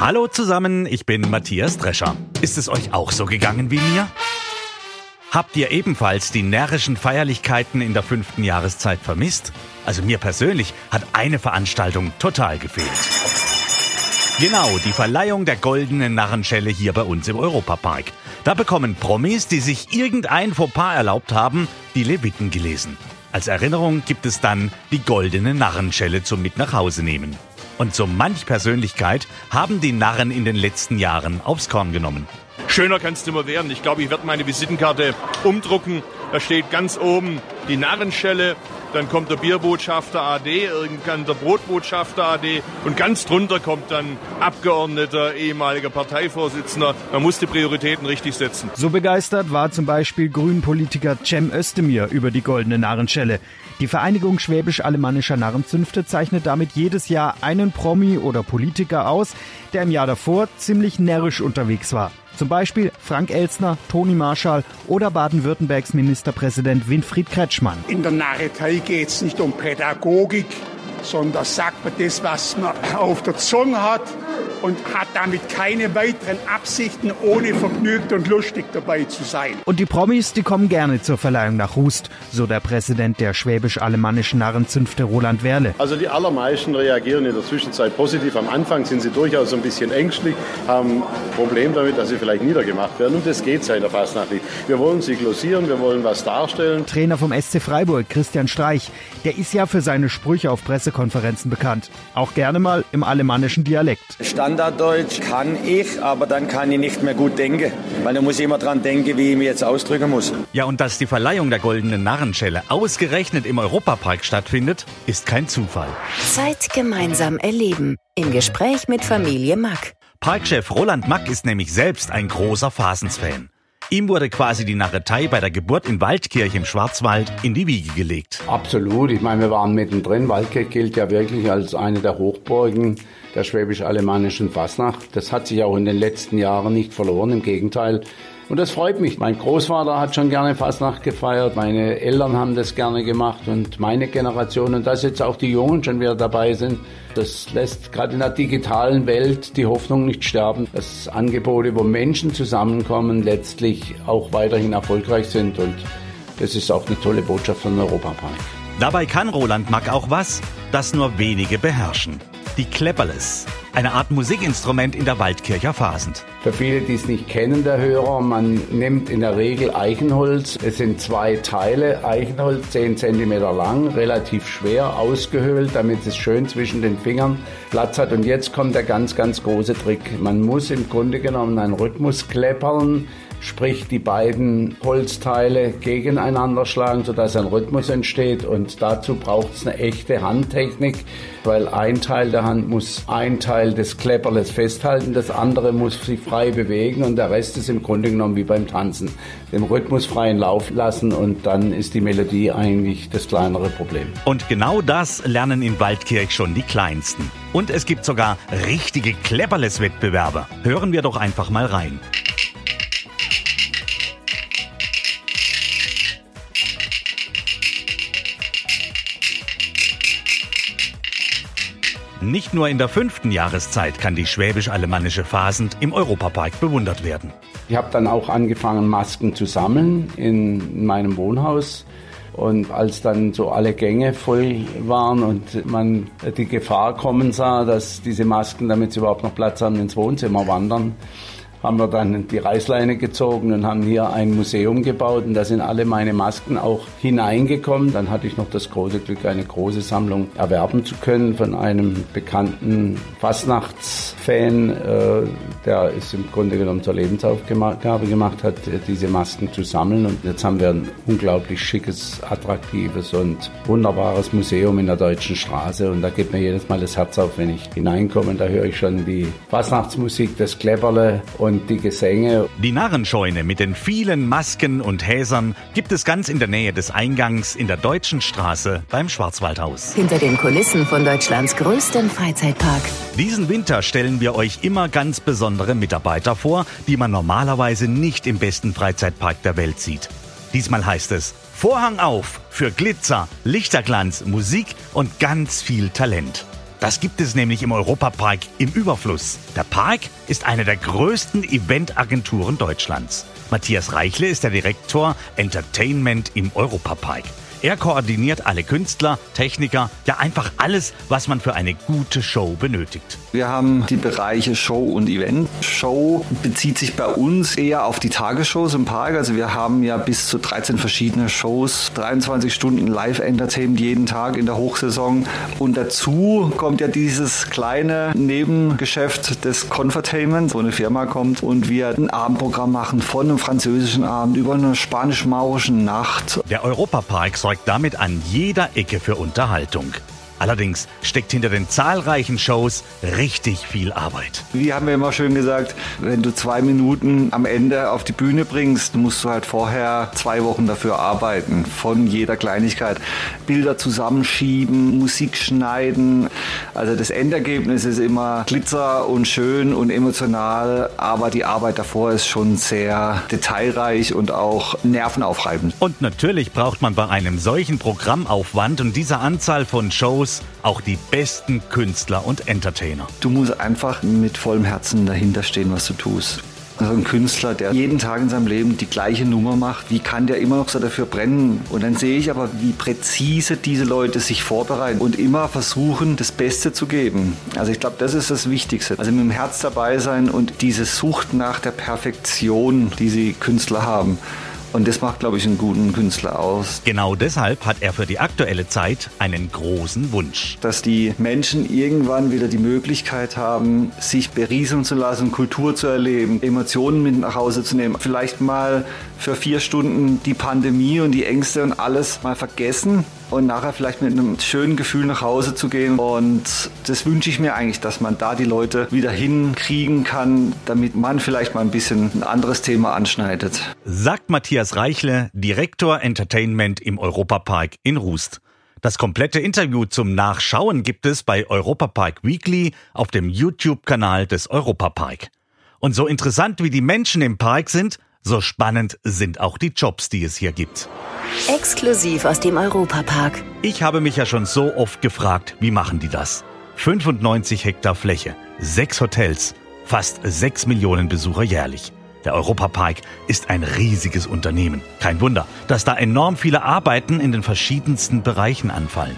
Hallo zusammen, ich bin Matthias Drescher. Ist es euch auch so gegangen wie mir? Habt ihr ebenfalls die närrischen Feierlichkeiten in der fünften Jahreszeit vermisst? Also mir persönlich hat eine Veranstaltung total gefehlt. Genau, die Verleihung der goldenen Narrenschelle hier bei uns im Europapark. Da bekommen Promis, die sich irgendein Fauxpas erlaubt haben, die Leviten gelesen. Als Erinnerung gibt es dann die goldene Narrenschelle zum Mit nach Hause nehmen. Und so manch Persönlichkeit haben die Narren in den letzten Jahren aufs Korn genommen. Schöner kannst du immer werden. Ich glaube, ich werde meine Visitenkarte umdrucken. Da steht ganz oben die Narrenschelle, dann kommt der Bierbotschafter AD, irgendwann der Brotbotschafter AD und ganz drunter kommt dann Abgeordneter, ehemaliger Parteivorsitzender. Man muss die Prioritäten richtig setzen. So begeistert war zum Beispiel Grünpolitiker Cem Özdemir über die goldene Narrenschelle. Die Vereinigung Schwäbisch-Alemannischer Narrenzünfte zeichnet damit jedes Jahr einen Promi oder Politiker aus, der im Jahr davor ziemlich närrisch unterwegs war. Zum Beispiel Frank Elstner, Toni Marschall oder Baden-Württembergs Ministerpräsident Winfried Kretschmann. In der Narretei geht es nicht um Pädagogik, sondern sagt man das, was man auf der Zunge hat und hat damit keine weiteren Absichten, ohne vergnügt und lustig dabei zu sein. Und die Promis, die kommen gerne zur Verleihung nach Hust, so der Präsident der schwäbisch-alemannischen Narrenzünfte Roland Werle. Also die allermeisten reagieren in der Zwischenzeit positiv. Am Anfang sind sie durchaus ein bisschen ängstlich, haben ein Problem damit, dass sie vielleicht niedergemacht werden. Und das geht in der Fastnacht nicht. Wir wollen sie glossieren, wir wollen was darstellen. Trainer vom SC Freiburg, Christian Streich, der ist ja für seine Sprüche auf Pressekonferenzen bekannt. Auch gerne mal im alemannischen Dialekt. Standarddeutsch kann ich, aber dann kann ich nicht mehr gut denken, weil da muss ich immer dran denken, wie ich mich jetzt ausdrücken muss. Ja, und dass die Verleihung der goldenen Narrenschelle ausgerechnet im Europapark stattfindet, ist kein Zufall. Zeit gemeinsam erleben. Im Gespräch mit Familie Mack. Parkchef Roland Mack ist nämlich selbst ein großer Phasensfan. Ihm wurde quasi die Narretei bei der Geburt in Waldkirch im Schwarzwald in die Wiege gelegt. Absolut. Ich meine, wir waren mittendrin. Waldkirch gilt ja wirklich als eine der Hochburgen der schwäbisch-alemannischen Fasnacht. Das hat sich auch in den letzten Jahren nicht verloren. Im Gegenteil. Und das freut mich. Mein Großvater hat schon gerne Fasnacht gefeiert, meine Eltern haben das gerne gemacht und meine Generation und dass jetzt auch die Jungen schon wieder dabei sind, das lässt gerade in der digitalen Welt die Hoffnung nicht sterben, dass Angebote, wo Menschen zusammenkommen, letztlich auch weiterhin erfolgreich sind und das ist auch eine tolle Botschaft von Europapark. Dabei kann Roland Mack auch was, das nur wenige beherrschen. Die Klepperles, eine Art Musikinstrument in der Waldkircher Fasend. Für viele, die es nicht kennen, der Hörer, man nimmt in der Regel Eichenholz. Es sind zwei Teile, Eichenholz 10 cm lang, relativ schwer ausgehöhlt, damit es schön zwischen den Fingern Platz hat. Und jetzt kommt der ganz, ganz große Trick. Man muss im Grunde genommen einen Rhythmus kleppern, sprich die beiden Holzteile gegeneinander schlagen, sodass ein Rhythmus entsteht. Und dazu braucht es eine echte Handtechnik, weil ein Teil der Hand muss ein Teil des Klepperles festhalten, das andere muss sich frei bewegen und der Rest ist im Grunde genommen wie beim Tanzen. Dem Rhythmus freien Lauf lassen und dann ist die Melodie eigentlich das kleinere Problem. Und genau das lernen in Waldkirch schon die Kleinsten. Und es gibt sogar richtige Klepperles-Wettbewerbe. Hören wir doch einfach mal rein. Nicht nur in der fünften Jahreszeit kann die schwäbisch-alemannische Fasend im Europapark bewundert werden. Ich habe dann auch angefangen, Masken zu sammeln in meinem Wohnhaus. Und als dann so alle Gänge voll waren und man die Gefahr kommen sah, dass diese Masken, damit sie überhaupt noch Platz haben, ins Wohnzimmer wandern, haben wir dann die Reißleine gezogen und haben hier ein Museum gebaut und da sind alle meine Masken auch hineingekommen. Dann hatte ich noch das große Glück, eine große Sammlung erwerben zu können von einem bekannten Fastnachtsfan, äh, der es im Grunde genommen zur Lebensaufgabe gemacht hat, diese Masken zu sammeln. Und jetzt haben wir ein unglaublich schickes, attraktives und wunderbares Museum in der Deutschen Straße und da geht mir jedes Mal das Herz auf, wenn ich hineinkomme. Da höre ich schon die Fastnachtsmusik, das Klepperle und und die Gesänge. Die Narrenscheune mit den vielen Masken und Häsern gibt es ganz in der Nähe des Eingangs in der Deutschen Straße beim Schwarzwaldhaus. Hinter den Kulissen von Deutschlands größtem Freizeitpark. Diesen Winter stellen wir euch immer ganz besondere Mitarbeiter vor, die man normalerweise nicht im besten Freizeitpark der Welt sieht. Diesmal heißt es Vorhang auf für Glitzer, Lichterglanz, Musik und ganz viel Talent. Das gibt es nämlich im Europapark im Überfluss. Der Park ist eine der größten Eventagenturen Deutschlands. Matthias Reichle ist der Direktor Entertainment im Europapark. Er koordiniert alle Künstler, Techniker, ja einfach alles, was man für eine gute Show benötigt. Wir haben die Bereiche Show und Event. Show bezieht sich bei uns eher auf die Tagesshows im Park. Also wir haben ja bis zu 13 verschiedene Shows, 23 Stunden Live-Entertainment jeden Tag in der Hochsaison. Und dazu kommt ja dieses kleine Nebengeschäft des Confertainment, wo eine Firma kommt und wir ein Abendprogramm machen von einem französischen Abend über eine spanisch-maurische Nacht. Der Europapark soll sorgt damit an jeder Ecke für Unterhaltung. Allerdings steckt hinter den zahlreichen Shows richtig viel Arbeit. Wir haben ja immer schön gesagt, wenn du zwei Minuten am Ende auf die Bühne bringst, musst du halt vorher zwei Wochen dafür arbeiten. Von jeder Kleinigkeit. Bilder zusammenschieben, Musik schneiden. Also das Endergebnis ist immer glitzer und schön und emotional, aber die Arbeit davor ist schon sehr detailreich und auch nervenaufreibend. Und natürlich braucht man bei einem solchen Programmaufwand und dieser Anzahl von Shows Shows auch die besten Künstler und Entertainer. Du musst einfach mit vollem Herzen dahinter stehen, was du tust. Also ein Künstler, der jeden Tag in seinem Leben die gleiche Nummer macht, wie kann der immer noch so dafür brennen? Und dann sehe ich aber, wie präzise diese Leute sich vorbereiten und immer versuchen, das Beste zu geben. Also ich glaube, das ist das Wichtigste. Also mit dem Herz dabei sein und diese Sucht nach der Perfektion, die sie Künstler haben. Und das macht, glaube ich, einen guten Künstler aus. Genau deshalb hat er für die aktuelle Zeit einen großen Wunsch. Dass die Menschen irgendwann wieder die Möglichkeit haben, sich berieseln zu lassen, Kultur zu erleben, Emotionen mit nach Hause zu nehmen. Vielleicht mal für vier Stunden die Pandemie und die Ängste und alles mal vergessen und nachher vielleicht mit einem schönen Gefühl nach Hause zu gehen. Und das wünsche ich mir eigentlich, dass man da die Leute wieder hinkriegen kann, damit man vielleicht mal ein bisschen ein anderes Thema anschneidet. Sagt Matthias Reichle, Direktor Entertainment im Europapark in Rust. Das komplette Interview zum Nachschauen gibt es bei Europapark Weekly auf dem YouTube-Kanal des Europapark. Und so interessant wie die Menschen im Park sind, so spannend sind auch die Jobs, die es hier gibt. Exklusiv aus dem Europapark. Ich habe mich ja schon so oft gefragt, wie machen die das? 95 Hektar Fläche, sechs Hotels, fast sechs Millionen Besucher jährlich. Der Europapark ist ein riesiges Unternehmen. Kein Wunder, dass da enorm viele Arbeiten in den verschiedensten Bereichen anfallen.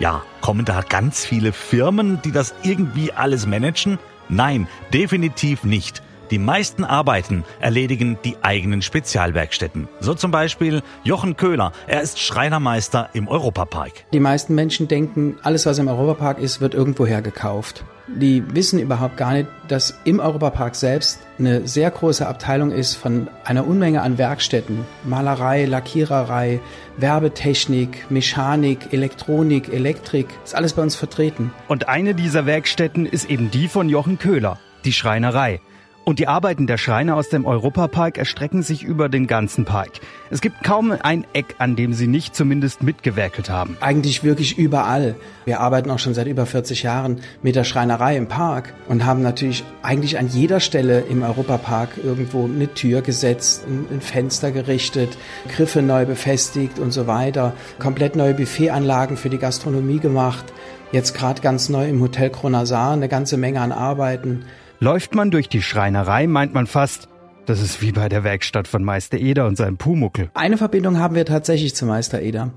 Ja, kommen da ganz viele Firmen, die das irgendwie alles managen? Nein, definitiv nicht. Die meisten Arbeiten erledigen die eigenen Spezialwerkstätten. So zum Beispiel Jochen Köhler. Er ist Schreinermeister im Europapark. Die meisten Menschen denken, alles was im Europapark ist, wird irgendwoher gekauft. Die wissen überhaupt gar nicht, dass im Europapark selbst eine sehr große Abteilung ist von einer Unmenge an Werkstätten. Malerei, Lackiererei, Werbetechnik, Mechanik, Elektronik, Elektrik. Ist alles bei uns vertreten. Und eine dieser Werkstätten ist eben die von Jochen Köhler, die Schreinerei. Und die Arbeiten der Schreiner aus dem Europapark erstrecken sich über den ganzen Park. Es gibt kaum ein Eck, an dem sie nicht zumindest mitgewerkelt haben. Eigentlich wirklich überall. Wir arbeiten auch schon seit über 40 Jahren mit der Schreinerei im Park und haben natürlich eigentlich an jeder Stelle im Europapark irgendwo eine Tür gesetzt, ein Fenster gerichtet, Griffe neu befestigt und so weiter. Komplett neue Buffetanlagen für die Gastronomie gemacht. Jetzt gerade ganz neu im Hotel Kronasar eine ganze Menge an Arbeiten. Läuft man durch die Schreinerei, meint man fast, das ist wie bei der Werkstatt von Meister Eder und seinem Pumuckel. Eine Verbindung haben wir tatsächlich zu Meister Eder.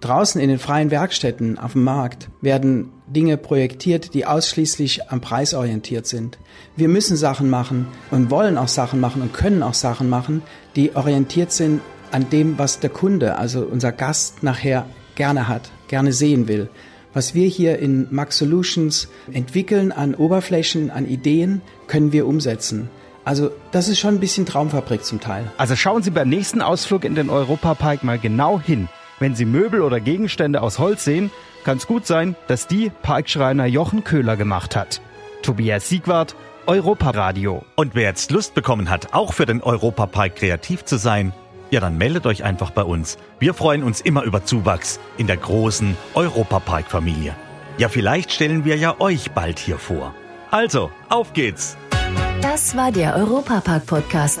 Draußen in den freien Werkstätten auf dem Markt werden Dinge projektiert, die ausschließlich am Preis orientiert sind. Wir müssen Sachen machen und wollen auch Sachen machen und können auch Sachen machen, die orientiert sind an dem, was der Kunde, also unser Gast nachher gerne hat, gerne sehen will. Was wir hier in Max Solutions entwickeln an Oberflächen, an Ideen, können wir umsetzen. Also das ist schon ein bisschen Traumfabrik zum Teil. Also schauen Sie beim nächsten Ausflug in den Europapark mal genau hin. Wenn Sie Möbel oder Gegenstände aus Holz sehen, kann es gut sein, dass die Parkschreiner Jochen Köhler gemacht hat. Tobias Siegwart, Europa-Radio. Und wer jetzt Lust bekommen hat, auch für den Europapark kreativ zu sein, ja, dann meldet euch einfach bei uns. Wir freuen uns immer über Zuwachs in der großen Europapark-Familie. Ja, vielleicht stellen wir ja euch bald hier vor. Also, auf geht's! Das war der Europapark-Podcast.